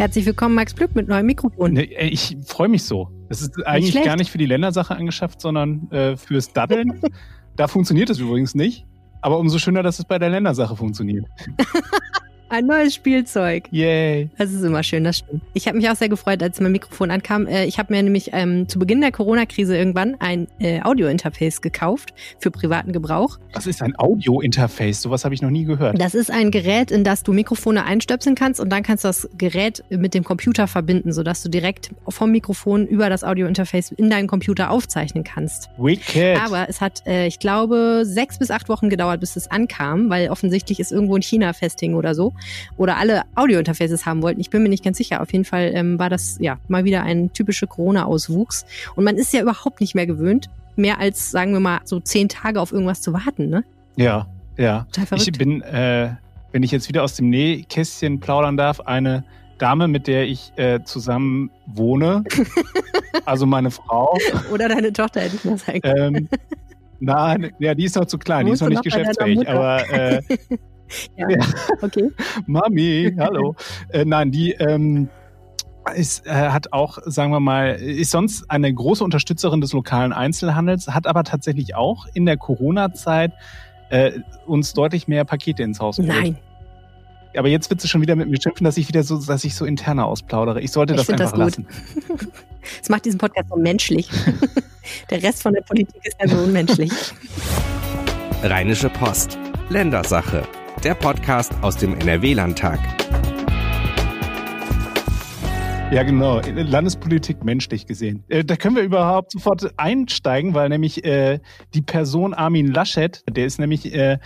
Herzlich willkommen, Max Glück, mit neuem Mikrofon. Nee, ich freue mich so. Das ist eigentlich nicht gar nicht für die Ländersache angeschafft, sondern äh, fürs Daddeln. da funktioniert es übrigens nicht. Aber umso schöner, dass es bei der Ländersache funktioniert. Ein neues Spielzeug. Yay. Das ist immer schön, das stimmt. Ich habe mich auch sehr gefreut, als mein Mikrofon ankam. Äh, ich habe mir nämlich ähm, zu Beginn der Corona-Krise irgendwann ein äh, Audio-Interface gekauft für privaten Gebrauch. Was ist ein Audio-Interface? Sowas habe ich noch nie gehört. Das ist ein Gerät, in das du Mikrofone einstöpseln kannst und dann kannst du das Gerät mit dem Computer verbinden, sodass du direkt vom Mikrofon über das Audio-Interface in deinen Computer aufzeichnen kannst. Wicked. Aber es hat, äh, ich glaube, sechs bis acht Wochen gedauert, bis es ankam, weil offensichtlich ist irgendwo in China Festing oder so oder alle Audio-Interfaces haben wollten. Ich bin mir nicht ganz sicher. Auf jeden Fall ähm, war das ja mal wieder ein typischer Corona-Auswuchs. Und man ist ja überhaupt nicht mehr gewöhnt, mehr als, sagen wir mal, so zehn Tage auf irgendwas zu warten, ne? Ja, ja. Ich bin, äh, wenn ich jetzt wieder aus dem Nähkästchen plaudern darf, eine Dame, mit der ich äh, zusammen wohne, also meine Frau. Oder deine Tochter, hätte ich mal sagen ähm, Nein, ja, die ist noch zu klein, die ist noch nicht geschäftsfähig, aber äh, ja, okay. Mami, hallo. äh, nein, die ähm, ist, äh, hat auch, sagen wir mal, ist sonst eine große Unterstützerin des lokalen Einzelhandels, hat aber tatsächlich auch in der Corona-Zeit äh, uns deutlich mehr Pakete ins Haus geholt. Nein. Aber jetzt wird sie schon wieder mit mir schimpfen, dass ich wieder so, dass ich so interner ausplaudere. Ich sollte ich das einfach das lassen. Es macht diesen Podcast so menschlich. der Rest von der Politik ist ja so unmenschlich. Rheinische Post. Ländersache der Podcast aus dem NRW-Landtag. Ja, genau. Landespolitik menschlich gesehen. Äh, da können wir überhaupt sofort einsteigen, weil nämlich äh, die Person Armin Laschet, der ist nämlich äh,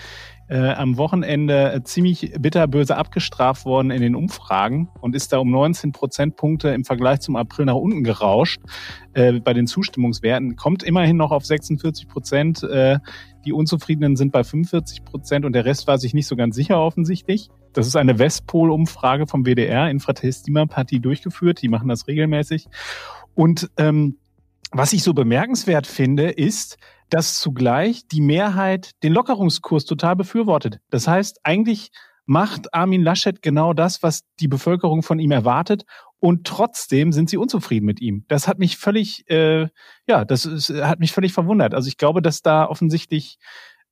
am Wochenende ziemlich bitterböse abgestraft worden in den Umfragen und ist da um 19 Prozentpunkte im Vergleich zum April nach unten gerauscht bei den Zustimmungswerten. Kommt immerhin noch auf 46 Prozent. Die Unzufriedenen sind bei 45 Prozent und der Rest war sich nicht so ganz sicher offensichtlich. Das ist eine Westpol-Umfrage vom WDR, Infratestima-Partie durchgeführt. Die machen das regelmäßig. Und ähm, was ich so bemerkenswert finde, ist, dass zugleich die Mehrheit den Lockerungskurs total befürwortet. Das heißt, eigentlich macht Armin Laschet genau das, was die Bevölkerung von ihm erwartet. Und trotzdem sind sie unzufrieden mit ihm. Das hat mich völlig, äh, ja, das ist, hat mich völlig verwundert. Also ich glaube, dass da offensichtlich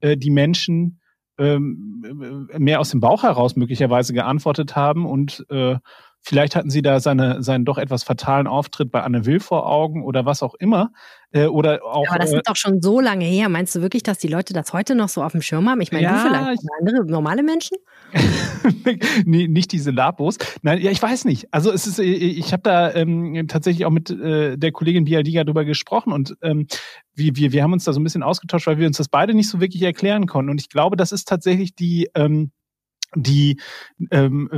äh, die Menschen ähm, mehr aus dem Bauch heraus möglicherweise geantwortet haben und äh, Vielleicht hatten sie da seine, seinen doch etwas fatalen Auftritt bei Anne Will vor Augen oder was auch immer. Äh, oder auch, ja, aber das ist äh, doch schon so lange her. Meinst du wirklich, dass die Leute das heute noch so auf dem Schirm haben? Ich meine, ja, du vielleicht andere normale Menschen? nee, nicht diese Labos. Nein, ja, ich weiß nicht. Also es ist, äh, ich habe da ähm, tatsächlich auch mit äh, der Kollegin Bialdiga drüber gesprochen und ähm, wir, wir, wir haben uns da so ein bisschen ausgetauscht, weil wir uns das beide nicht so wirklich erklären konnten. Und ich glaube, das ist tatsächlich die ähm, die, ähm,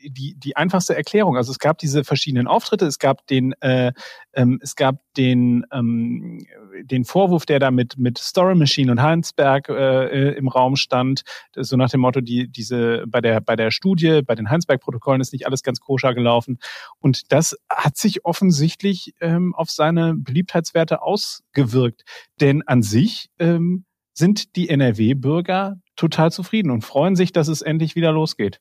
äh, die, die einfachste Erklärung. Also es gab diese verschiedenen Auftritte, es gab den, äh, ähm, es gab den, ähm, den Vorwurf, der da mit, mit Story Machine und Heinsberg äh, im Raum stand, so nach dem Motto, die, diese, bei der, bei der Studie, bei den Heinsberg-Protokollen ist nicht alles ganz koscher gelaufen. Und das hat sich offensichtlich ähm, auf seine Beliebtheitswerte ausgewirkt. Denn an sich ähm, sind die NRW-Bürger total zufrieden und freuen sich, dass es endlich wieder losgeht.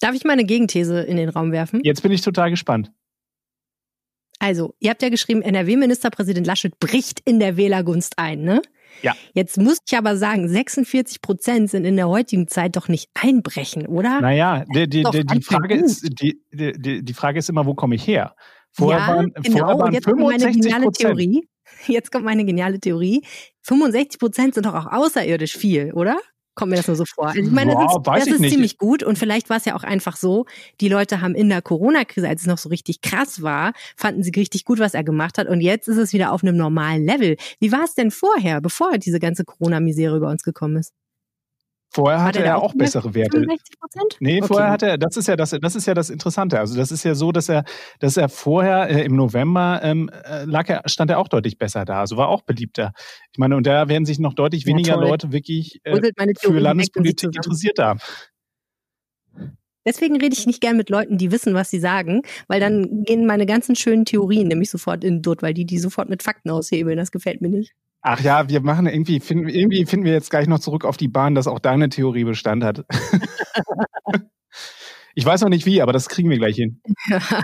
Darf ich mal eine Gegenthese in den Raum werfen? Jetzt bin ich total gespannt. Also, ihr habt ja geschrieben, NRW-Ministerpräsident Laschet bricht in der Wählergunst ein, ne? Ja. Jetzt muss ich aber sagen, 46 Prozent sind in der heutigen Zeit doch nicht einbrechen, oder? Naja, die, die, die, die Frage, ist, die, die, die Frage ist immer, wo komme ich her? Vorher ja, waren, genau. vorher waren jetzt 65 meine Theorie. Jetzt kommt meine geniale Theorie. 65 Prozent sind doch auch außerirdisch viel, oder? Kommt mir das nur so vor. Also ich meine, Boah, das ist, das ist ziemlich gut und vielleicht war es ja auch einfach so, die Leute haben in der Corona-Krise, als es noch so richtig krass war, fanden sie richtig gut, was er gemacht hat und jetzt ist es wieder auf einem normalen Level. Wie war es denn vorher, bevor diese ganze Corona-Misere über uns gekommen ist? Vorher hatte er auch bessere Werte. 65 Nee, okay. vorher hatte er, das ist ja das, das ist ja das Interessante. Also das ist ja so, dass er, dass er vorher äh, im November ähm, äh, lag er, stand er auch deutlich besser da. Also war auch beliebter. Ich meine, und da werden sich noch deutlich weniger ja, Leute wirklich äh, für Landespolitik interessiert haben. Deswegen rede ich nicht gern mit Leuten, die wissen, was sie sagen, weil dann gehen meine ganzen schönen Theorien nämlich sofort in den Dutt, weil die die sofort mit Fakten aushebeln. Das gefällt mir nicht. Ach ja, wir machen irgendwie, finden, irgendwie finden wir jetzt gleich noch zurück auf die Bahn, dass auch deine Theorie Bestand hat. Ich weiß noch nicht wie, aber das kriegen wir gleich hin.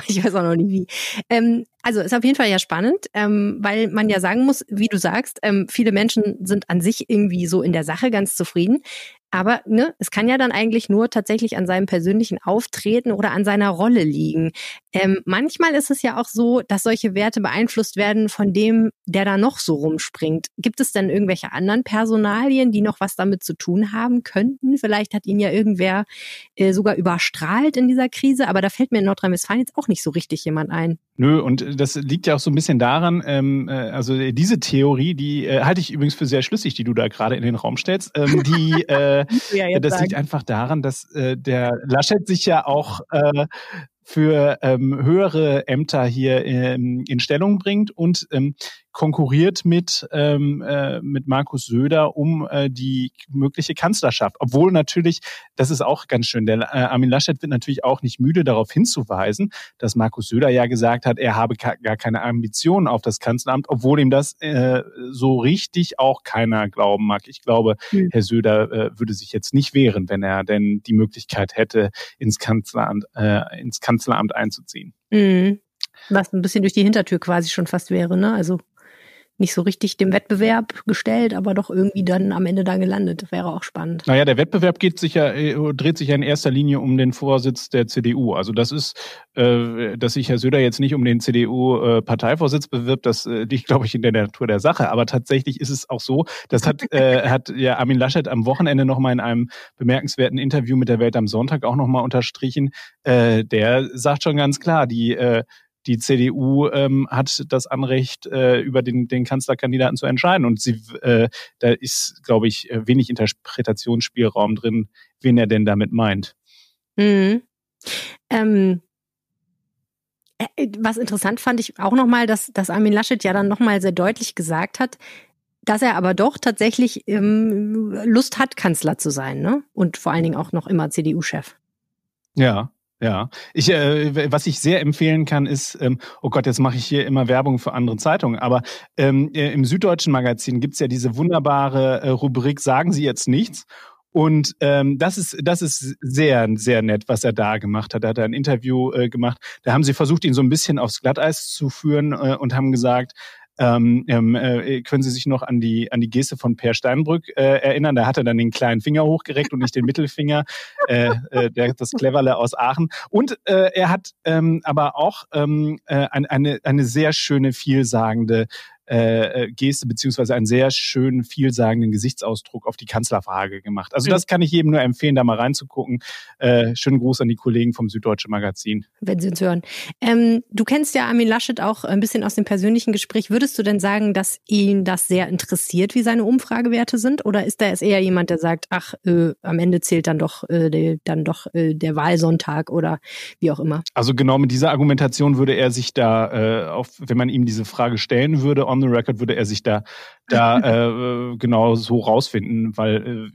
ich weiß auch noch nicht wie. Ähm, also ist auf jeden Fall ja spannend, ähm, weil man ja sagen muss, wie du sagst, ähm, viele Menschen sind an sich irgendwie so in der Sache ganz zufrieden. Aber ne, es kann ja dann eigentlich nur tatsächlich an seinem persönlichen Auftreten oder an seiner Rolle liegen. Ähm, manchmal ist es ja auch so, dass solche Werte beeinflusst werden von dem, der da noch so rumspringt. Gibt es denn irgendwelche anderen Personalien, die noch was damit zu tun haben könnten? Vielleicht hat ihn ja irgendwer äh, sogar überstrahlt in dieser Krise, aber da fällt mir in Nordrhein-Westfalen jetzt auch nicht so richtig jemand ein. Nö, und das liegt ja auch so ein bisschen daran, ähm, äh, also diese Theorie, die äh, halte ich übrigens für sehr schlüssig, die du da gerade in den Raum stellst, ähm, die äh, ja das sagen. liegt einfach daran, dass äh, der Laschet sich ja auch äh, für ähm, höhere Ämter hier ähm, in Stellung bringt und ähm, konkurriert mit, ähm, äh, mit Markus Söder um äh, die mögliche Kanzlerschaft. Obwohl natürlich, das ist auch ganz schön, der äh, Armin Laschet wird natürlich auch nicht müde darauf hinzuweisen, dass Markus Söder ja gesagt hat, er habe gar keine Ambitionen auf das Kanzleramt, obwohl ihm das äh, so richtig auch keiner glauben mag. Ich glaube, mhm. Herr Söder äh, würde sich jetzt nicht wehren, wenn er denn die Möglichkeit hätte, ins Kanzleramt, äh, ins Kanzleramt einzuziehen. Mhm. Was ein bisschen durch die Hintertür quasi schon fast wäre, ne? Also nicht so richtig dem Wettbewerb gestellt, aber doch irgendwie dann am Ende da gelandet. Wäre auch spannend. Naja, der Wettbewerb geht sich ja, äh, dreht sich ja in erster Linie um den Vorsitz der CDU. Also das ist, äh, dass sich Herr Söder jetzt nicht um den CDU-Parteivorsitz bewirbt, das äh, liegt, glaube ich, in der Natur der Sache. Aber tatsächlich ist es auch so, das hat, äh, hat ja Armin Laschet am Wochenende nochmal in einem bemerkenswerten Interview mit der Welt am Sonntag auch nochmal unterstrichen. Äh, der sagt schon ganz klar, die äh, die CDU ähm, hat das Anrecht, äh, über den, den Kanzlerkandidaten zu entscheiden. Und sie, äh, da ist, glaube ich, wenig Interpretationsspielraum drin, wen er denn damit meint. Mhm. Ähm, äh, was interessant fand ich auch nochmal, dass, dass Armin Laschet ja dann nochmal sehr deutlich gesagt hat, dass er aber doch tatsächlich ähm, Lust hat, Kanzler zu sein, ne? Und vor allen Dingen auch noch immer CDU-Chef. Ja, ja, ich, äh, was ich sehr empfehlen kann, ist, ähm, oh Gott, jetzt mache ich hier immer Werbung für andere Zeitungen, aber ähm, äh, im Süddeutschen Magazin gibt's ja diese wunderbare äh, Rubrik Sagen Sie jetzt nichts. Und ähm, das ist das ist sehr sehr nett, was er da gemacht hat. Da hat er ein Interview äh, gemacht. Da haben sie versucht, ihn so ein bisschen aufs Glatteis zu führen äh, und haben gesagt, ähm, ähm, äh, können Sie sich noch an die, an die Geste von Per Steinbrück äh, erinnern? Da hat er dann den kleinen Finger hochgereckt und nicht den Mittelfinger, äh, äh, der, das Cleverle aus Aachen. Und äh, er hat ähm, aber auch ähm, äh, eine, eine sehr schöne, vielsagende äh, äh, Geste beziehungsweise einen sehr schönen, vielsagenden Gesichtsausdruck auf die Kanzlerfrage gemacht. Also das kann ich jedem nur empfehlen, da mal reinzugucken. Äh, schönen Gruß an die Kollegen vom Süddeutsche Magazin. Wenn Sie uns hören. Ähm, du kennst ja Armin Laschet auch ein bisschen aus dem persönlichen Gespräch. Würdest du denn sagen, dass ihn das sehr interessiert, wie seine Umfragewerte sind? Oder ist er eher jemand, der sagt, ach, äh, am Ende zählt dann doch, äh, der, dann doch äh, der Wahlsonntag oder wie auch immer? Also genau mit dieser Argumentation würde er sich da, äh, auf, wenn man ihm diese Frage stellen würde, on the record würde er sich da, da äh, genau so rausfinden, weil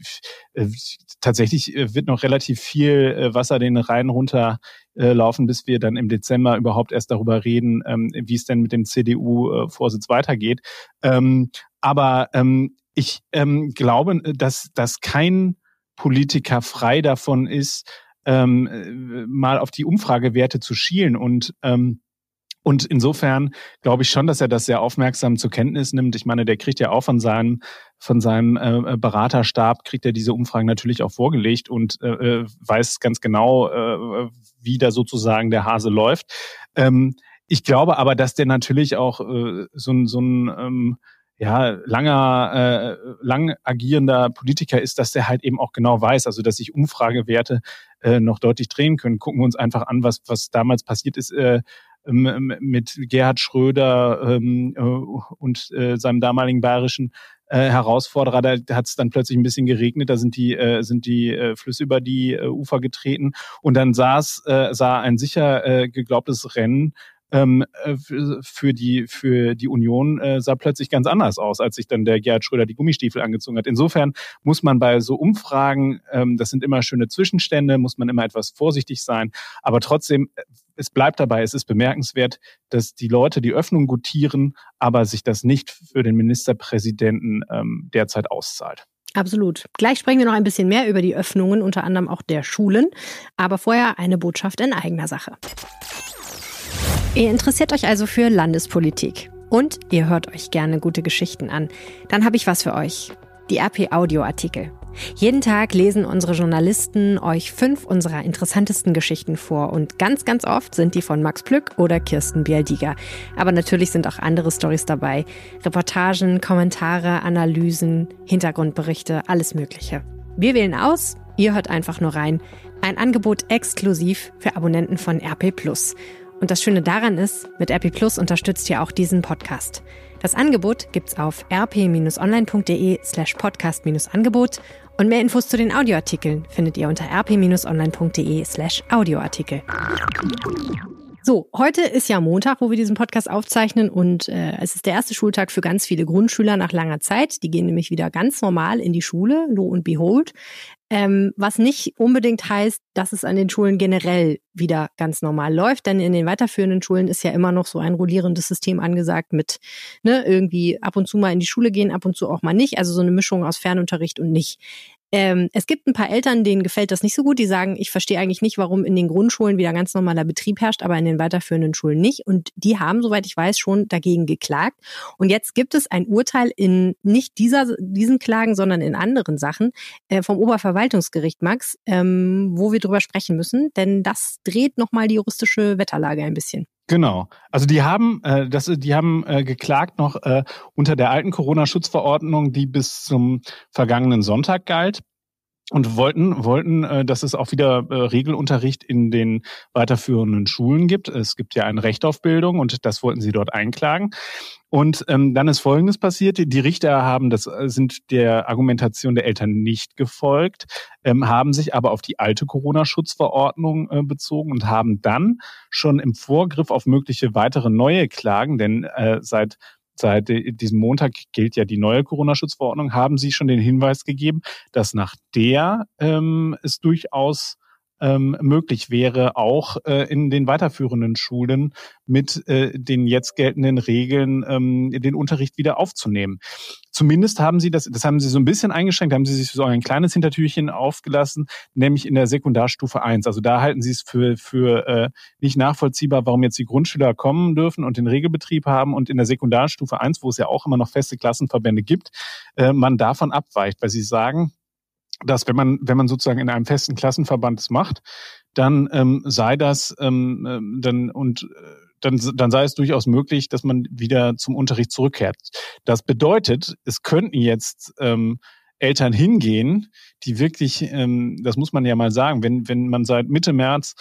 äh, äh, tatsächlich äh, wird noch relativ viel äh, Wasser den Rhein runter äh, laufen, bis wir dann im Dezember überhaupt erst darüber reden, ähm, wie es denn mit dem CDU-Vorsitz weitergeht. Ähm, aber ähm, ich ähm, glaube, dass, dass kein Politiker frei davon ist, ähm, äh, mal auf die Umfragewerte zu schielen und ähm, und insofern glaube ich schon, dass er das sehr aufmerksam zur Kenntnis nimmt. Ich meine, der kriegt ja auch von seinem, von seinem äh, Beraterstab, kriegt er diese Umfragen natürlich auch vorgelegt und äh, äh, weiß ganz genau, äh, wie da sozusagen der Hase läuft. Ähm, ich glaube aber, dass der natürlich auch äh, so ein, so ein ähm, ja, langer, äh, lang agierender Politiker ist, dass der halt eben auch genau weiß, also dass sich Umfragewerte äh, noch deutlich drehen können. Gucken wir uns einfach an, was, was damals passiert ist äh, mit Gerhard Schröder ähm, äh, und äh, seinem damaligen bayerischen äh, Herausforderer, da hat es dann plötzlich ein bisschen geregnet, da sind die, sind die Flüsse über die Ufer getreten. Und dann saß, sah ein sicher geglaubtes Rennen ähm, äh, für die für die Union äh, sah plötzlich ganz anders aus, als sich dann der Gerhard Schröder die Gummistiefel angezogen hat. Insofern muss man bei so Umfragen, ähm, das sind immer schöne Zwischenstände, muss man immer etwas vorsichtig sein, aber trotzdem es bleibt dabei, es ist bemerkenswert, dass die Leute die Öffnung gutieren, aber sich das nicht für den Ministerpräsidenten ähm, derzeit auszahlt. Absolut. Gleich sprechen wir noch ein bisschen mehr über die Öffnungen, unter anderem auch der Schulen. Aber vorher eine Botschaft in eigener Sache. Ihr interessiert euch also für Landespolitik und ihr hört euch gerne gute Geschichten an. Dann habe ich was für euch. Die RP Audio Artikel. Jeden Tag lesen unsere Journalisten euch fünf unserer interessantesten Geschichten vor und ganz, ganz oft sind die von Max Plück oder Kirsten Bialdiger. Aber natürlich sind auch andere Stories dabei. Reportagen, Kommentare, Analysen, Hintergrundberichte, alles Mögliche. Wir wählen aus, ihr hört einfach nur rein. Ein Angebot exklusiv für Abonnenten von RP Plus. Und das Schöne daran ist, mit RP Plus unterstützt ihr auch diesen Podcast. Das Angebot gibt's auf rp-online.de slash podcast-angebot und mehr Infos zu den Audioartikeln findet ihr unter rp-online.de slash Audioartikel. So, heute ist ja Montag, wo wir diesen Podcast aufzeichnen und äh, es ist der erste Schultag für ganz viele Grundschüler nach langer Zeit. Die gehen nämlich wieder ganz normal in die Schule, lo und behold. Ähm, was nicht unbedingt heißt, dass es an den Schulen generell wieder ganz normal läuft, denn in den weiterführenden Schulen ist ja immer noch so ein rollierendes System angesagt mit ne, irgendwie ab und zu mal in die Schule gehen, ab und zu auch mal nicht. Also so eine Mischung aus Fernunterricht und nicht. Ähm, es gibt ein paar Eltern, denen gefällt das nicht so gut. Die sagen, ich verstehe eigentlich nicht, warum in den Grundschulen wieder ganz normaler Betrieb herrscht, aber in den weiterführenden Schulen nicht. Und die haben, soweit ich weiß, schon dagegen geklagt. Und jetzt gibt es ein Urteil in nicht dieser, diesen Klagen, sondern in anderen Sachen äh, vom Oberverwaltungsgericht, Max, ähm, wo wir drüber sprechen müssen. Denn das dreht nochmal die juristische Wetterlage ein bisschen. Genau. Also die haben, äh, das, die haben äh, geklagt noch äh, unter der alten Corona-Schutzverordnung, die bis zum vergangenen Sonntag galt und wollten, wollten, äh, dass es auch wieder äh, Regelunterricht in den weiterführenden Schulen gibt. Es gibt ja ein Recht auf Bildung und das wollten sie dort einklagen. Und ähm, dann ist Folgendes passiert. Die Richter haben, das äh, sind der Argumentation der Eltern nicht gefolgt, ähm, haben sich aber auf die alte Corona-Schutzverordnung äh, bezogen und haben dann schon im Vorgriff auf mögliche weitere neue Klagen, denn äh, seit Seit diesem Montag gilt ja die neue Corona-Schutzverordnung, haben Sie schon den Hinweis gegeben, dass nach der ähm, es durchaus ähm, möglich wäre, auch äh, in den weiterführenden Schulen mit äh, den jetzt geltenden Regeln ähm, den Unterricht wieder aufzunehmen. Zumindest haben sie das, das haben sie so ein bisschen eingeschränkt, haben sie sich so ein kleines Hintertürchen aufgelassen, nämlich in der Sekundarstufe 1. Also da halten sie es für, für äh, nicht nachvollziehbar, warum jetzt die Grundschüler kommen dürfen und den Regelbetrieb haben und in der Sekundarstufe 1, wo es ja auch immer noch feste Klassenverbände gibt, äh, man davon abweicht, weil sie sagen, dass wenn man, wenn man sozusagen in einem festen Klassenverband es macht, dann ähm, sei das ähm, ähm dann und äh, dann, dann sei es durchaus möglich, dass man wieder zum Unterricht zurückkehrt. Das bedeutet, es könnten jetzt ähm, Eltern hingehen, die wirklich, ähm, das muss man ja mal sagen, wenn, wenn man seit Mitte März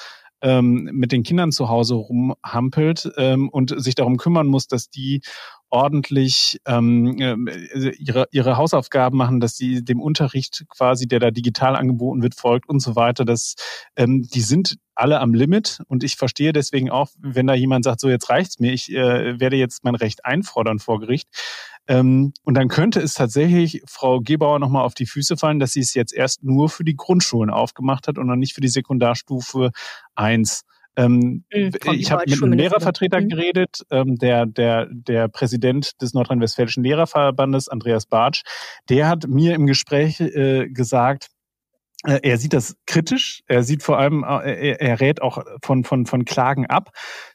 ähm, mit den Kindern zu Hause rumhampelt ähm, und sich darum kümmern muss, dass die ordentlich ähm, äh, ihre, ihre Hausaufgaben machen, dass sie dem Unterricht quasi, der da digital angeboten wird, folgt und so weiter. Das, ähm, die sind alle am Limit und ich verstehe deswegen auch, wenn da jemand sagt, so jetzt reicht's mir, ich äh, werde jetzt mein Recht einfordern vor Gericht. Ähm, und dann könnte es tatsächlich Frau Gebauer nochmal auf die Füße fallen, dass sie es jetzt erst nur für die Grundschulen aufgemacht hat und noch nicht für die Sekundarstufe eins. Ähm, mhm, ich habe mit einem Lehrervertreter mhm. geredet, ähm, der, der, der Präsident des Nordrhein-Westfälischen Lehrerverbandes, Andreas Bartsch, der hat mir im Gespräch äh, gesagt, äh, er sieht das kritisch. Er sieht vor allem, äh, er, er rät auch von, von, von Klagen ab.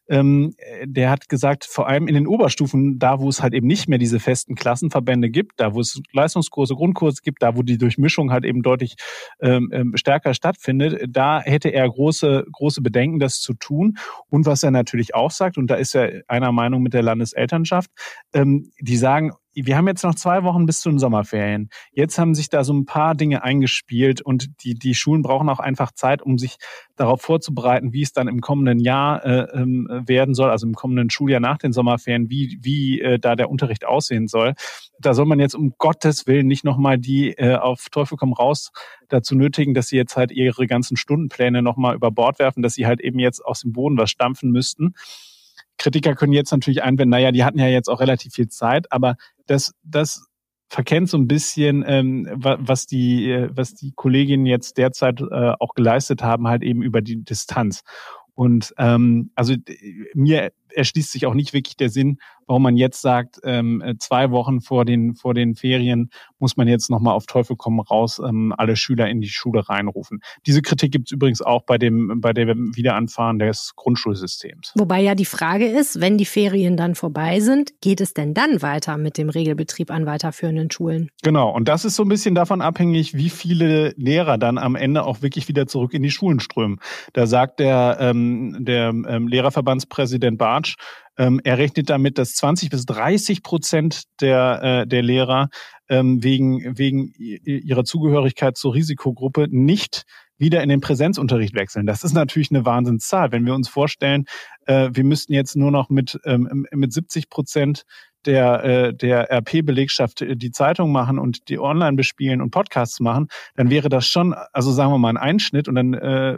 Ähm, der hat gesagt, vor allem in den Oberstufen, da wo es halt eben nicht mehr diese festen Klassenverbände gibt, da wo es Leistungskurse, Grundkurse gibt, da wo die Durchmischung halt eben deutlich ähm, ähm, stärker stattfindet, da hätte er große, große Bedenken, das zu tun. Und was er natürlich auch sagt, und da ist er einer Meinung mit der Landeselternschaft, ähm, die sagen, wir haben jetzt noch zwei Wochen bis zu den Sommerferien. Jetzt haben sich da so ein paar Dinge eingespielt und die, die Schulen brauchen auch einfach Zeit, um sich darauf vorzubereiten, wie es dann im kommenden Jahr äh, ähm, werden soll, also im kommenden Schuljahr nach den Sommerferien, wie, wie äh, da der Unterricht aussehen soll. Da soll man jetzt um Gottes Willen nicht nochmal die äh, auf Teufel komm raus dazu nötigen, dass sie jetzt halt ihre ganzen Stundenpläne nochmal über Bord werfen, dass sie halt eben jetzt aus dem Boden was stampfen müssten. Kritiker können jetzt natürlich einwenden, naja, die hatten ja jetzt auch relativ viel Zeit, aber das, das verkennt so ein bisschen, ähm, was die, äh, was die Kolleginnen jetzt derzeit äh, auch geleistet haben, halt eben über die Distanz. Und ähm, also mir erschließt sich auch nicht wirklich der Sinn, warum man jetzt sagt, ähm, äh, zwei Wochen vor den, vor den Ferien muss man jetzt nochmal auf Teufel komm raus ähm, alle Schüler in die Schule reinrufen. Diese Kritik gibt es übrigens auch bei dem, bei dem Wiederanfahren des Grundschulsystems. Wobei ja die Frage ist, wenn die Ferien dann vorbei sind, geht es denn dann weiter mit dem Regelbetrieb an weiterführenden Schulen? Genau, und das ist so ein bisschen davon abhängig, wie viele Lehrer dann am Ende auch wirklich wieder zurück in die Schulen strömen. Da sagt der, ähm, der ähm, Lehrerverbandspräsident Bartsch, ähm, er rechnet damit, dass 20 bis 30 Prozent der, äh, der Lehrer ähm, wegen, wegen ihrer Zugehörigkeit zur Risikogruppe nicht wieder in den Präsenzunterricht wechseln. Das ist natürlich eine Wahnsinnszahl. Wenn wir uns vorstellen, äh, wir müssten jetzt nur noch mit, ähm, mit 70 Prozent der, äh, der RP-Belegschaft äh, die Zeitung machen und die online bespielen und Podcasts machen, dann wäre das schon, also sagen wir mal, ein Einschnitt und dann äh,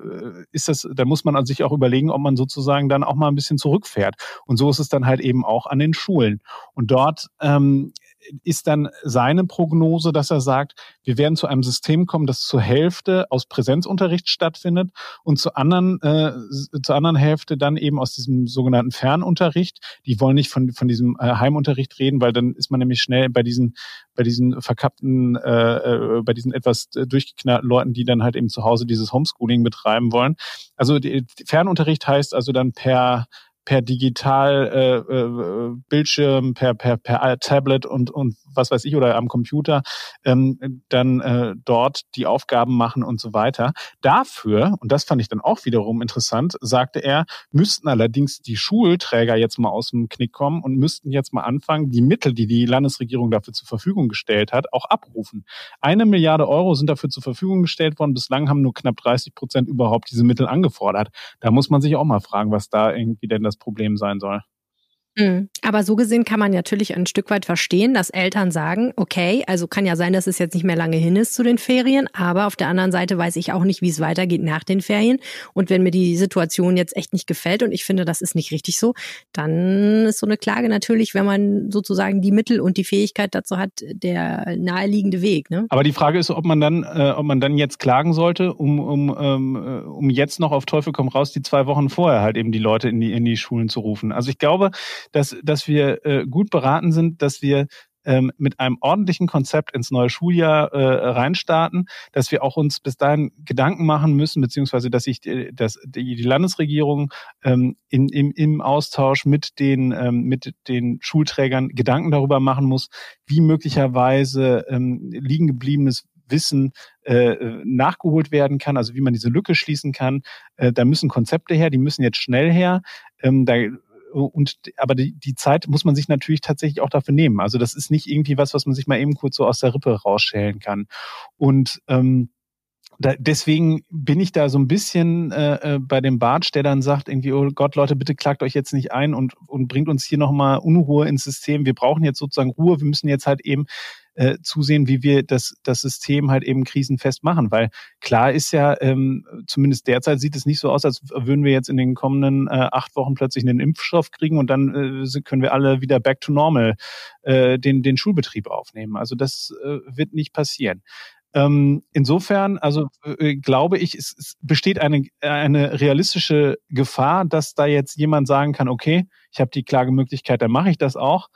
ist das, da muss man sich auch überlegen, ob man sozusagen dann auch mal ein bisschen zurückfährt. Und so ist es dann halt eben auch an den Schulen. Und dort ähm, ist dann seine Prognose, dass er sagt, wir werden zu einem System kommen, das zur Hälfte aus Präsenzunterricht stattfindet und zur anderen, äh, zur anderen Hälfte dann eben aus diesem sogenannten Fernunterricht. Die wollen nicht von, von diesem äh, Heimunterricht reden, weil dann ist man nämlich schnell bei diesen, bei diesen verkappten, äh, äh bei diesen etwas durchgeknallten Leuten, die dann halt eben zu Hause dieses Homeschooling betreiben wollen. Also die, Fernunterricht heißt also dann per per digital äh, äh, Bildschirm, per, per, per Tablet und, und was weiß ich oder am Computer ähm, dann äh, dort die Aufgaben machen und so weiter. Dafür, und das fand ich dann auch wiederum interessant, sagte er, müssten allerdings die Schulträger jetzt mal aus dem Knick kommen und müssten jetzt mal anfangen, die Mittel, die die Landesregierung dafür zur Verfügung gestellt hat, auch abrufen. Eine Milliarde Euro sind dafür zur Verfügung gestellt worden. Bislang haben nur knapp 30 Prozent überhaupt diese Mittel angefordert. Da muss man sich auch mal fragen, was da irgendwie denn das Problem sein soll. Mhm. Aber so gesehen kann man natürlich ein Stück weit verstehen, dass Eltern sagen, okay, also kann ja sein, dass es jetzt nicht mehr lange hin ist zu den Ferien, aber auf der anderen Seite weiß ich auch nicht, wie es weitergeht nach den Ferien. Und wenn mir die Situation jetzt echt nicht gefällt und ich finde, das ist nicht richtig so, dann ist so eine Klage natürlich, wenn man sozusagen die Mittel und die Fähigkeit dazu hat, der naheliegende Weg. Ne? Aber die Frage ist, ob man dann, äh, ob man dann jetzt klagen sollte, um, um, ähm, äh, um jetzt noch auf Teufel komm raus, die zwei Wochen vorher halt eben die Leute in die, in die Schulen zu rufen. Also ich glaube, dass, dass wir äh, gut beraten sind, dass wir ähm, mit einem ordentlichen Konzept ins neue Schuljahr äh, reinstarten, dass wir auch uns bis dahin Gedanken machen müssen, beziehungsweise dass sich äh, dass die, die Landesregierung ähm, in, im, im Austausch mit den, ähm, mit den Schulträgern Gedanken darüber machen muss, wie möglicherweise ähm, liegen gebliebenes Wissen äh, nachgeholt werden kann, also wie man diese Lücke schließen kann. Äh, da müssen Konzepte her, die müssen jetzt schnell her. Ähm, da und aber die, die Zeit muss man sich natürlich tatsächlich auch dafür nehmen. Also das ist nicht irgendwie was, was man sich mal eben kurz so aus der Rippe rausschälen kann. Und ähm, da, deswegen bin ich da so ein bisschen äh, äh, bei dem Bartsch, der dann sagt, irgendwie, oh Gott, Leute, bitte klagt euch jetzt nicht ein und, und bringt uns hier nochmal Unruhe ins System. Wir brauchen jetzt sozusagen Ruhe. Wir müssen jetzt halt eben äh, zusehen, wie wir das, das System halt eben krisenfest machen. Weil klar ist ja, ähm, zumindest derzeit sieht es nicht so aus, als würden wir jetzt in den kommenden äh, acht Wochen plötzlich einen Impfstoff kriegen und dann äh, können wir alle wieder back to normal äh, den, den Schulbetrieb aufnehmen. Also das äh, wird nicht passieren. Ähm, insofern, also äh, glaube ich, es, es besteht eine, eine realistische Gefahr, dass da jetzt jemand sagen kann, okay, ich habe die Klagemöglichkeit, dann mache ich das auch.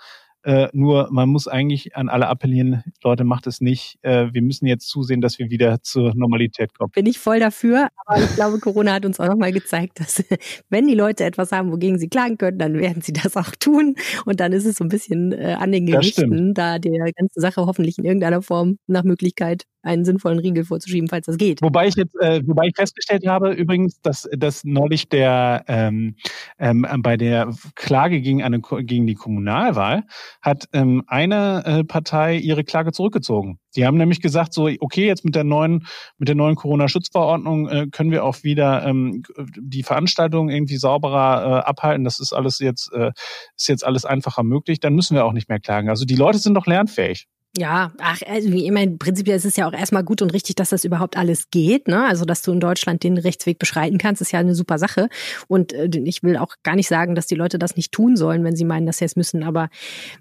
Äh, nur man muss eigentlich an alle appellieren, Leute, macht es nicht. Äh, wir müssen jetzt zusehen, dass wir wieder zur Normalität kommen. Bin ich voll dafür, aber ich glaube, Corona hat uns auch nochmal gezeigt, dass wenn die Leute etwas haben, wogegen sie klagen können, dann werden sie das auch tun. Und dann ist es so ein bisschen äh, an den Gerichten, da der ganze Sache hoffentlich in irgendeiner Form nach Möglichkeit einen sinnvollen Riegel vorzuschieben, falls das geht. Wobei ich jetzt, äh, wobei ich festgestellt habe übrigens, dass, dass neulich der ähm, ähm, bei der Klage gegen eine gegen die Kommunalwahl hat ähm, eine äh, Partei ihre Klage zurückgezogen. Die haben nämlich gesagt, so okay, jetzt mit der neuen mit der neuen Corona-Schutzverordnung äh, können wir auch wieder ähm, die Veranstaltungen irgendwie sauberer äh, abhalten. Das ist alles jetzt äh, ist jetzt alles einfacher möglich. Dann müssen wir auch nicht mehr klagen. Also die Leute sind doch lernfähig. Ja, ach, also wie immer, prinzipiell ist es ja auch erstmal gut und richtig, dass das überhaupt alles geht. Ne? Also, dass du in Deutschland den Rechtsweg beschreiten kannst, ist ja eine super Sache. Und äh, ich will auch gar nicht sagen, dass die Leute das nicht tun sollen, wenn sie meinen, dass sie es müssen. Aber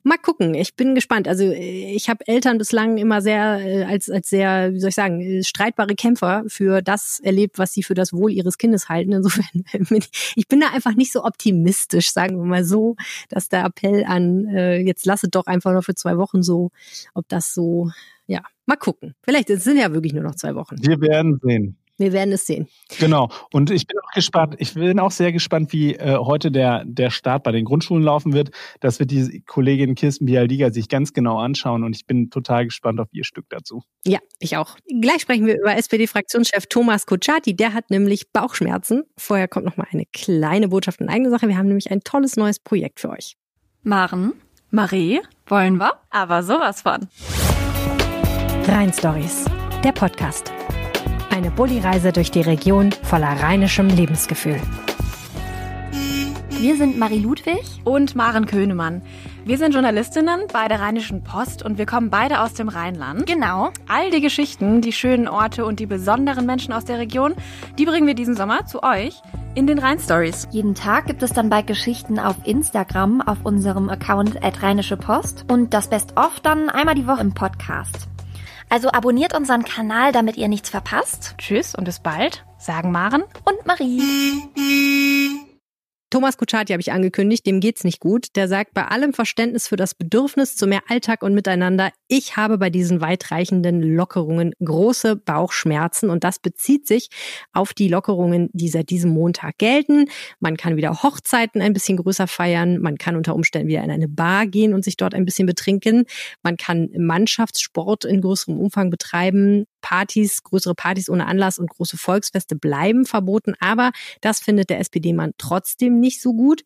mal gucken, ich bin gespannt. Also, äh, ich habe Eltern bislang immer sehr äh, als, als sehr, wie soll ich sagen, äh, streitbare Kämpfer für das erlebt, was sie für das Wohl ihres Kindes halten. Insofern bin ich, ich bin da einfach nicht so optimistisch, sagen wir mal so, dass der Appell an, äh, jetzt lasse doch einfach noch für zwei Wochen so ob das so, ja, mal gucken. Vielleicht es sind ja wirklich nur noch zwei Wochen. Wir werden sehen. Wir werden es sehen. Genau. Und ich bin auch gespannt, ich bin auch sehr gespannt, wie äh, heute der, der Start bei den Grundschulen laufen wird. Das wird die Kollegin Kirsten Bialdiga sich ganz genau anschauen und ich bin total gespannt auf ihr Stück dazu. Ja, ich auch. Gleich sprechen wir über SPD-Fraktionschef Thomas Kutschaty. Der hat nämlich Bauchschmerzen. Vorher kommt noch mal eine kleine Botschaft in eigene Sache. Wir haben nämlich ein tolles neues Projekt für euch. Maren, Marie, wollen wir? Aber sowas von. Rhein Stories, der Podcast. Eine Bulli-Reise durch die Region voller rheinischem Lebensgefühl. Wir sind Marie Ludwig und Maren Könemann. Wir sind Journalistinnen bei der Rheinischen Post und wir kommen beide aus dem Rheinland. Genau. All die Geschichten, die schönen Orte und die besonderen Menschen aus der Region, die bringen wir diesen Sommer zu euch in den Rhein-Stories. Jeden Tag gibt es dann bei Geschichten auf Instagram auf unserem Account at Rheinische Post und das Best-of dann einmal die Woche im Podcast. Also abonniert unseren Kanal, damit ihr nichts verpasst. Tschüss und bis bald, sagen Maren und Marie. Thomas Kutschaty habe ich angekündigt, dem geht's nicht gut. Der sagt bei allem Verständnis für das Bedürfnis zu mehr Alltag und Miteinander, ich habe bei diesen weitreichenden Lockerungen große Bauchschmerzen und das bezieht sich auf die Lockerungen, die seit diesem Montag gelten. Man kann wieder Hochzeiten ein bisschen größer feiern, man kann unter Umständen wieder in eine Bar gehen und sich dort ein bisschen betrinken, man kann Mannschaftssport in größerem Umfang betreiben, Partys, größere Partys ohne Anlass und große Volksfeste bleiben verboten, aber das findet der SPD-Mann trotzdem nicht so gut.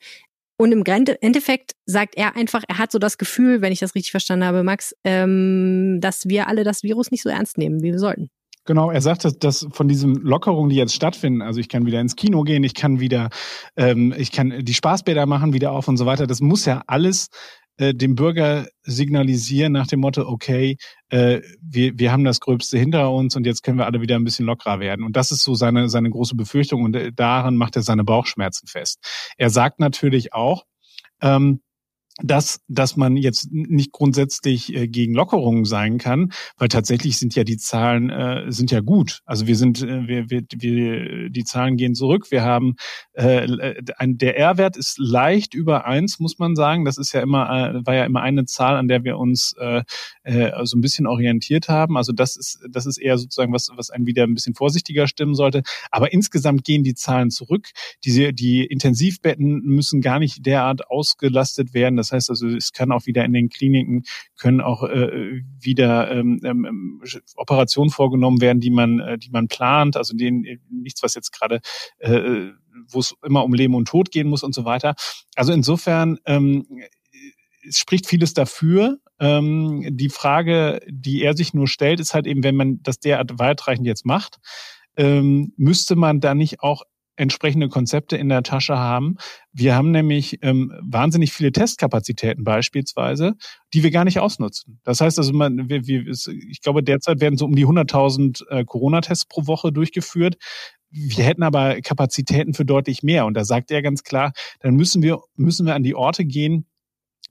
Und im Endeffekt sagt er einfach, er hat so das Gefühl, wenn ich das richtig verstanden habe, Max, ähm, dass wir alle das Virus nicht so ernst nehmen, wie wir sollten. Genau, er sagt, dass, dass von diesen Lockerungen, die jetzt stattfinden, also ich kann wieder ins Kino gehen, ich kann wieder, ähm, ich kann die Spaßbäder machen wieder auf und so weiter, das muss ja alles äh, dem Bürger signalisieren nach dem Motto, okay, äh, wir, wir haben das Gröbste hinter uns und jetzt können wir alle wieder ein bisschen lockerer werden. Und das ist so seine, seine große Befürchtung und äh, daran macht er seine Bauchschmerzen fest. Er sagt natürlich auch, ähm, dass, dass man jetzt nicht grundsätzlich äh, gegen Lockerungen sein kann, weil tatsächlich sind ja die Zahlen äh, sind ja gut. Also wir sind, äh, wir, wir, wir, die Zahlen gehen zurück. Wir haben äh, ein, der R-Wert ist leicht über eins, muss man sagen. Das ist ja immer, war ja immer eine Zahl, an der wir uns äh, äh, so ein bisschen orientiert haben. Also das ist, das ist eher sozusagen was, was einen wieder ein bisschen vorsichtiger stimmen sollte. Aber insgesamt gehen die Zahlen zurück. Diese, die Intensivbetten müssen gar nicht derart ausgelastet werden. Das heißt also, es kann auch wieder in den Kliniken, können auch äh, wieder ähm, ähm, Operationen vorgenommen werden, die man, äh, die man plant, also denen, nichts, was jetzt gerade äh, wo es immer um Leben und Tod gehen muss und so weiter. Also insofern ähm, es spricht vieles dafür. Ähm, die Frage, die er sich nur stellt, ist halt eben, wenn man das derart weitreichend jetzt macht, ähm, müsste man da nicht auch entsprechende Konzepte in der Tasche haben. Wir haben nämlich ähm, wahnsinnig viele Testkapazitäten beispielsweise, die wir gar nicht ausnutzen. Das heißt also, man, wir, wir, ich glaube, derzeit werden so um die 100.000 äh, Corona-Tests pro Woche durchgeführt. Wir hätten aber Kapazitäten für deutlich mehr. Und da sagt er ganz klar, dann müssen wir, müssen wir an die Orte gehen,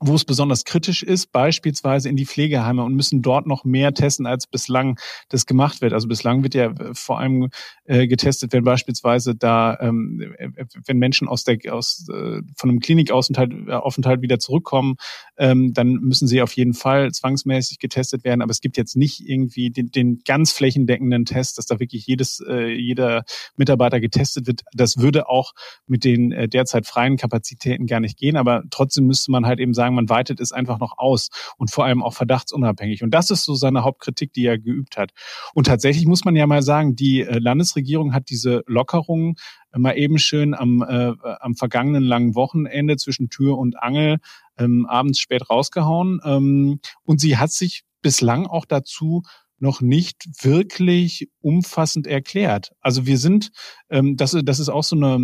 wo es besonders kritisch ist, beispielsweise in die Pflegeheime und müssen dort noch mehr testen, als bislang das gemacht wird. Also bislang wird ja äh, vor allem äh, getestet, wenn beispielsweise da, ähm, äh, wenn Menschen aus der aus von einem Klinikaufenthalt Aufenthalt wieder zurückkommen, ähm, dann müssen sie auf jeden Fall zwangsmäßig getestet werden. Aber es gibt jetzt nicht irgendwie den, den ganz flächendeckenden Test, dass da wirklich jedes jeder Mitarbeiter getestet wird. Das würde auch mit den derzeit freien Kapazitäten gar nicht gehen. Aber trotzdem müsste man halt eben sagen sagen, man weitet es einfach noch aus und vor allem auch verdachtsunabhängig. Und das ist so seine Hauptkritik, die er geübt hat. Und tatsächlich muss man ja mal sagen, die äh, Landesregierung hat diese Lockerungen äh, mal eben schön am, äh, am vergangenen langen Wochenende zwischen Tür und Angel ähm, abends spät rausgehauen. Ähm, und sie hat sich bislang auch dazu noch nicht wirklich umfassend erklärt. Also wir sind, ähm, das, das ist auch so, eine,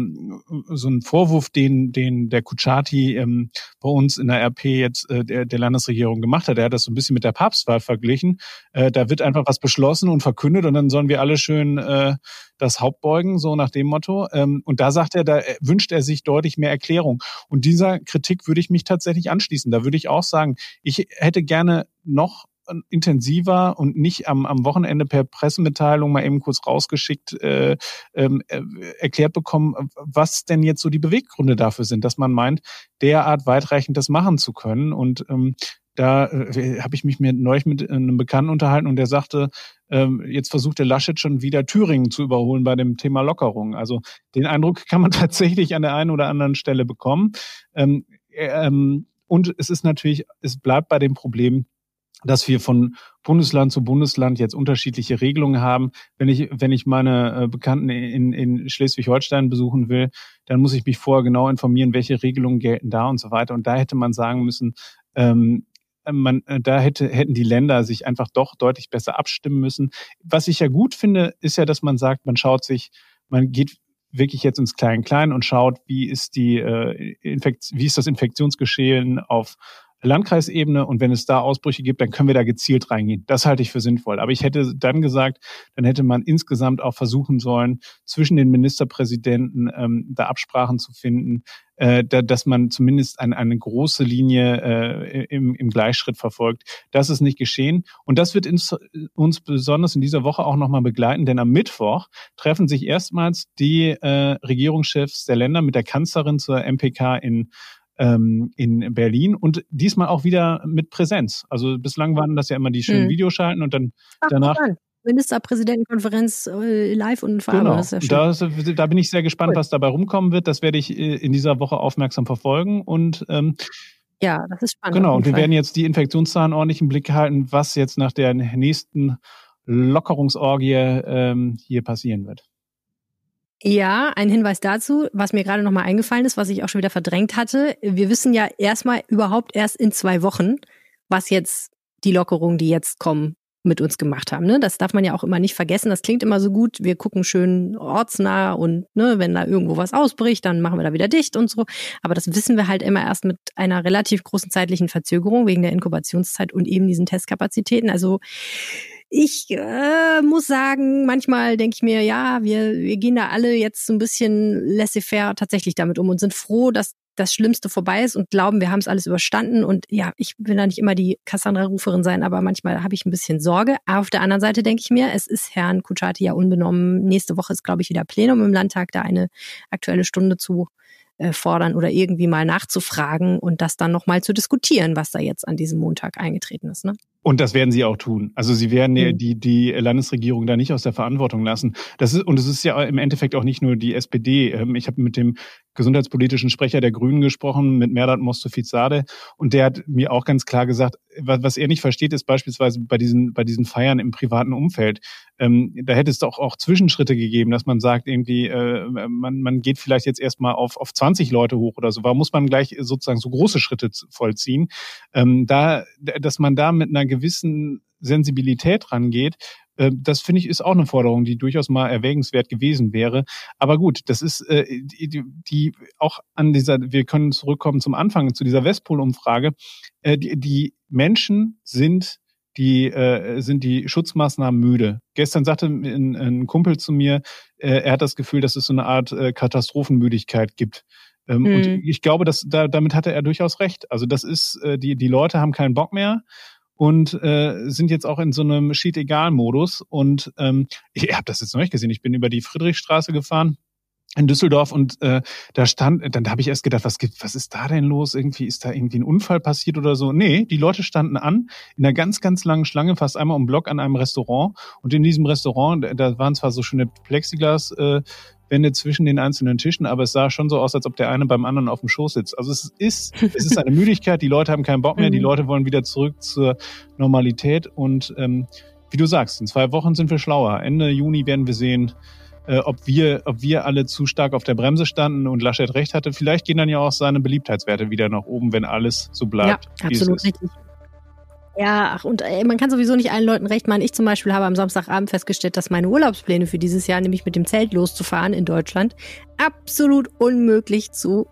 so ein Vorwurf, den, den der Kuchati ähm, bei uns in der RP jetzt äh, der, der Landesregierung gemacht hat. Er hat das so ein bisschen mit der Papstwahl verglichen. Äh, da wird einfach was beschlossen und verkündet und dann sollen wir alle schön äh, das Haupt beugen, so nach dem Motto. Ähm, und da sagt er, da wünscht er sich deutlich mehr Erklärung. Und dieser Kritik würde ich mich tatsächlich anschließen. Da würde ich auch sagen, ich hätte gerne noch intensiver und nicht am, am Wochenende per Pressemitteilung mal eben kurz rausgeschickt äh, ähm, äh, erklärt bekommen, was denn jetzt so die Beweggründe dafür sind, dass man meint, derart weitreichend das machen zu können. Und ähm, da äh, habe ich mich mir neulich mit einem Bekannten unterhalten und der sagte, ähm, jetzt versucht der Laschet schon wieder Thüringen zu überholen bei dem Thema Lockerung. Also den Eindruck kann man tatsächlich an der einen oder anderen Stelle bekommen. Ähm, äh, ähm, und es ist natürlich, es bleibt bei dem Problem, dass wir von Bundesland zu Bundesland jetzt unterschiedliche Regelungen haben. Wenn ich, wenn ich meine äh, Bekannten in, in Schleswig-Holstein besuchen will, dann muss ich mich vorher genau informieren, welche Regelungen gelten da und so weiter. Und da hätte man sagen müssen, ähm, man, äh, da hätte, hätten die Länder sich einfach doch deutlich besser abstimmen müssen. Was ich ja gut finde, ist ja, dass man sagt, man schaut sich, man geht wirklich jetzt ins Klein-Klein und schaut, wie ist die äh, Infekt wie ist das Infektionsgeschehen auf Landkreisebene und wenn es da Ausbrüche gibt, dann können wir da gezielt reingehen. Das halte ich für sinnvoll. Aber ich hätte dann gesagt, dann hätte man insgesamt auch versuchen sollen, zwischen den Ministerpräsidenten ähm, da Absprachen zu finden, äh, da, dass man zumindest eine, eine große Linie äh, im, im Gleichschritt verfolgt. Das ist nicht geschehen. Und das wird ins, uns besonders in dieser Woche auch nochmal begleiten, denn am Mittwoch treffen sich erstmals die äh, Regierungschefs der Länder mit der Kanzlerin zur MPK in ähm, in Berlin und diesmal auch wieder mit Präsenz. Also bislang waren das ja immer die schönen hm. Videoschalten und dann Ach, danach. Ministerpräsidentenkonferenz äh, live und vor genau. Das da, da, bin ich sehr gespannt, cool. was dabei rumkommen wird. Das werde ich äh, in dieser Woche aufmerksam verfolgen und ähm, ja, das ist spannend. Genau, und wir Fall. werden jetzt die Infektionszahlen ordentlich im Blick halten, was jetzt nach der nächsten Lockerungsorgie ähm, hier passieren wird. Ja, ein Hinweis dazu, was mir gerade nochmal eingefallen ist, was ich auch schon wieder verdrängt hatte. Wir wissen ja erstmal überhaupt erst in zwei Wochen, was jetzt die Lockerungen, die jetzt kommen, mit uns gemacht haben. Ne? Das darf man ja auch immer nicht vergessen. Das klingt immer so gut. Wir gucken schön ortsnah und ne, wenn da irgendwo was ausbricht, dann machen wir da wieder dicht und so. Aber das wissen wir halt immer erst mit einer relativ großen zeitlichen Verzögerung wegen der Inkubationszeit und eben diesen Testkapazitäten. Also ich äh, muss sagen, manchmal denke ich mir, ja, wir, wir gehen da alle jetzt so ein bisschen laissez-faire tatsächlich damit um und sind froh, dass das Schlimmste vorbei ist und glauben, wir haben es alles überstanden. Und ja, ich will da nicht immer die Cassandra-Ruferin sein, aber manchmal habe ich ein bisschen Sorge. Auf der anderen Seite denke ich mir, es ist Herrn Kuchati ja unbenommen. Nächste Woche ist, glaube ich, wieder Plenum im Landtag, da eine aktuelle Stunde zu äh, fordern oder irgendwie mal nachzufragen und das dann nochmal zu diskutieren, was da jetzt an diesem Montag eingetreten ist. Ne? Und das werden sie auch tun. Also sie werden mhm. die, die Landesregierung da nicht aus der Verantwortung lassen. Das ist, und es ist ja im Endeffekt auch nicht nur die SPD. Ähm, ich habe mit dem gesundheitspolitischen Sprecher der Grünen gesprochen, mit Merdat Mostofizade, und der hat mir auch ganz klar gesagt, was er nicht versteht, ist beispielsweise bei diesen, bei diesen Feiern im privaten Umfeld. Ähm, da hätte es doch auch Zwischenschritte gegeben, dass man sagt, irgendwie, äh, man, man geht vielleicht jetzt erstmal auf, auf 20 Leute hoch oder so. Warum muss man gleich sozusagen so große Schritte vollziehen? Ähm, da, dass man da mit einer gewissen Sensibilität rangeht, äh, das finde ich ist auch eine Forderung, die durchaus mal erwägenswert gewesen wäre. Aber gut, das ist äh, die, die auch an dieser, wir können zurückkommen zum Anfang, zu dieser Westpol-Umfrage. Äh, die, die Menschen sind die äh, sind die Schutzmaßnahmen müde. Gestern sagte ein, ein Kumpel zu mir, äh, er hat das Gefühl, dass es so eine Art äh, Katastrophenmüdigkeit gibt. Ähm, hm. Und ich glaube, dass da, damit hatte er durchaus recht. Also das ist, äh, die, die Leute haben keinen Bock mehr und äh, sind jetzt auch in so einem Sheet-Egal-Modus. Und ähm, ich habe das jetzt noch nicht gesehen. Ich bin über die Friedrichstraße gefahren in Düsseldorf und äh, da stand, dann habe ich erst gedacht, was gibt, was ist da denn los? Irgendwie ist da irgendwie ein Unfall passiert oder so? Nee, die Leute standen an in einer ganz, ganz langen Schlange, fast einmal um Block an einem Restaurant. Und in diesem Restaurant, da waren zwar so schöne Plexiglas äh, Wände zwischen den einzelnen Tischen, aber es sah schon so aus, als ob der eine beim anderen auf dem Schoß sitzt. Also es ist, es ist eine Müdigkeit, die Leute haben keinen Bock mehr, die mhm. Leute wollen wieder zurück zur Normalität und ähm, wie du sagst, in zwei Wochen sind wir schlauer. Ende Juni werden wir sehen, äh, ob wir, ob wir alle zu stark auf der Bremse standen und Laschet recht hatte. Vielleicht gehen dann ja auch seine Beliebtheitswerte wieder nach oben, wenn alles so bleibt. Ja, absolut richtig. Ja, ach, und äh, man kann sowieso nicht allen Leuten recht machen. Ich zum Beispiel habe am Samstagabend festgestellt, dass meine Urlaubspläne für dieses Jahr, nämlich mit dem Zelt loszufahren in Deutschland, absolut unmöglich zu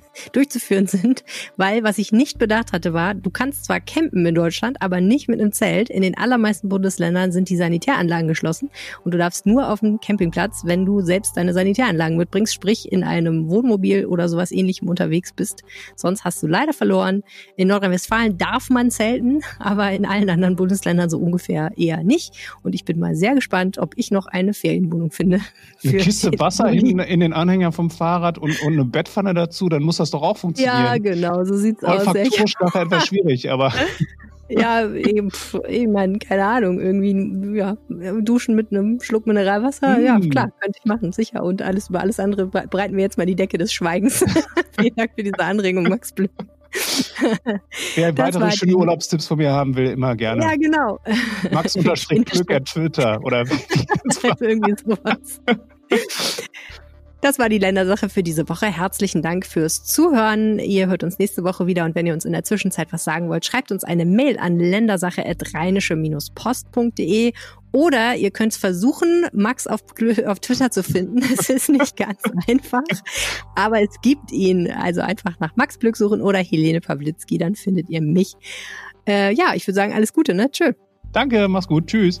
durchzuführen sind, weil was ich nicht bedacht hatte war, du kannst zwar campen in Deutschland, aber nicht mit einem Zelt. In den allermeisten Bundesländern sind die Sanitäranlagen geschlossen und du darfst nur auf dem Campingplatz, wenn du selbst deine Sanitäranlagen mitbringst, sprich in einem Wohnmobil oder sowas ähnlichem unterwegs bist. Sonst hast du leider verloren. In Nordrhein-Westfalen darf man zelten, aber in allen anderen Bundesländern so ungefähr eher nicht. Und ich bin mal sehr gespannt, ob ich noch eine Ferienwohnung finde. Eine Kiste Wasser in, in, den Anhänger vom Fahrrad und, und eine Bettpfanne dazu, dann muss das doch auch funktionieren. Ja, genau, so sieht's aus. Olfaktorisch nachher etwas schwierig, aber. Ja, eben, ich meine, keine Ahnung, irgendwie, ja, duschen mit einem Schluck Mineralwasser, mm. ja, klar, könnte ich machen, sicher. Und alles über alles andere breiten wir jetzt mal die Decke des Schweigens. Vielen Dank für diese Anregung, Max Blüm. Wer weitere schöne Urlaubstipps von mir haben will, immer gerne. Ja, genau. Max unterstrich Glück at Twitter oder irgendwie sowas. Das war die Ländersache für diese Woche. Herzlichen Dank fürs Zuhören. Ihr hört uns nächste Woche wieder und wenn ihr uns in der Zwischenzeit was sagen wollt, schreibt uns eine Mail an ländersache.rheinische-post.de oder ihr könnt versuchen, Max auf, auf Twitter zu finden. Es ist nicht ganz einfach, aber es gibt ihn. Also einfach nach Max Glück suchen oder Helene Pawlitzki, dann findet ihr mich. Äh, ja, ich würde sagen, alles Gute, ne? Tschö. Danke, mach's gut. Tschüss.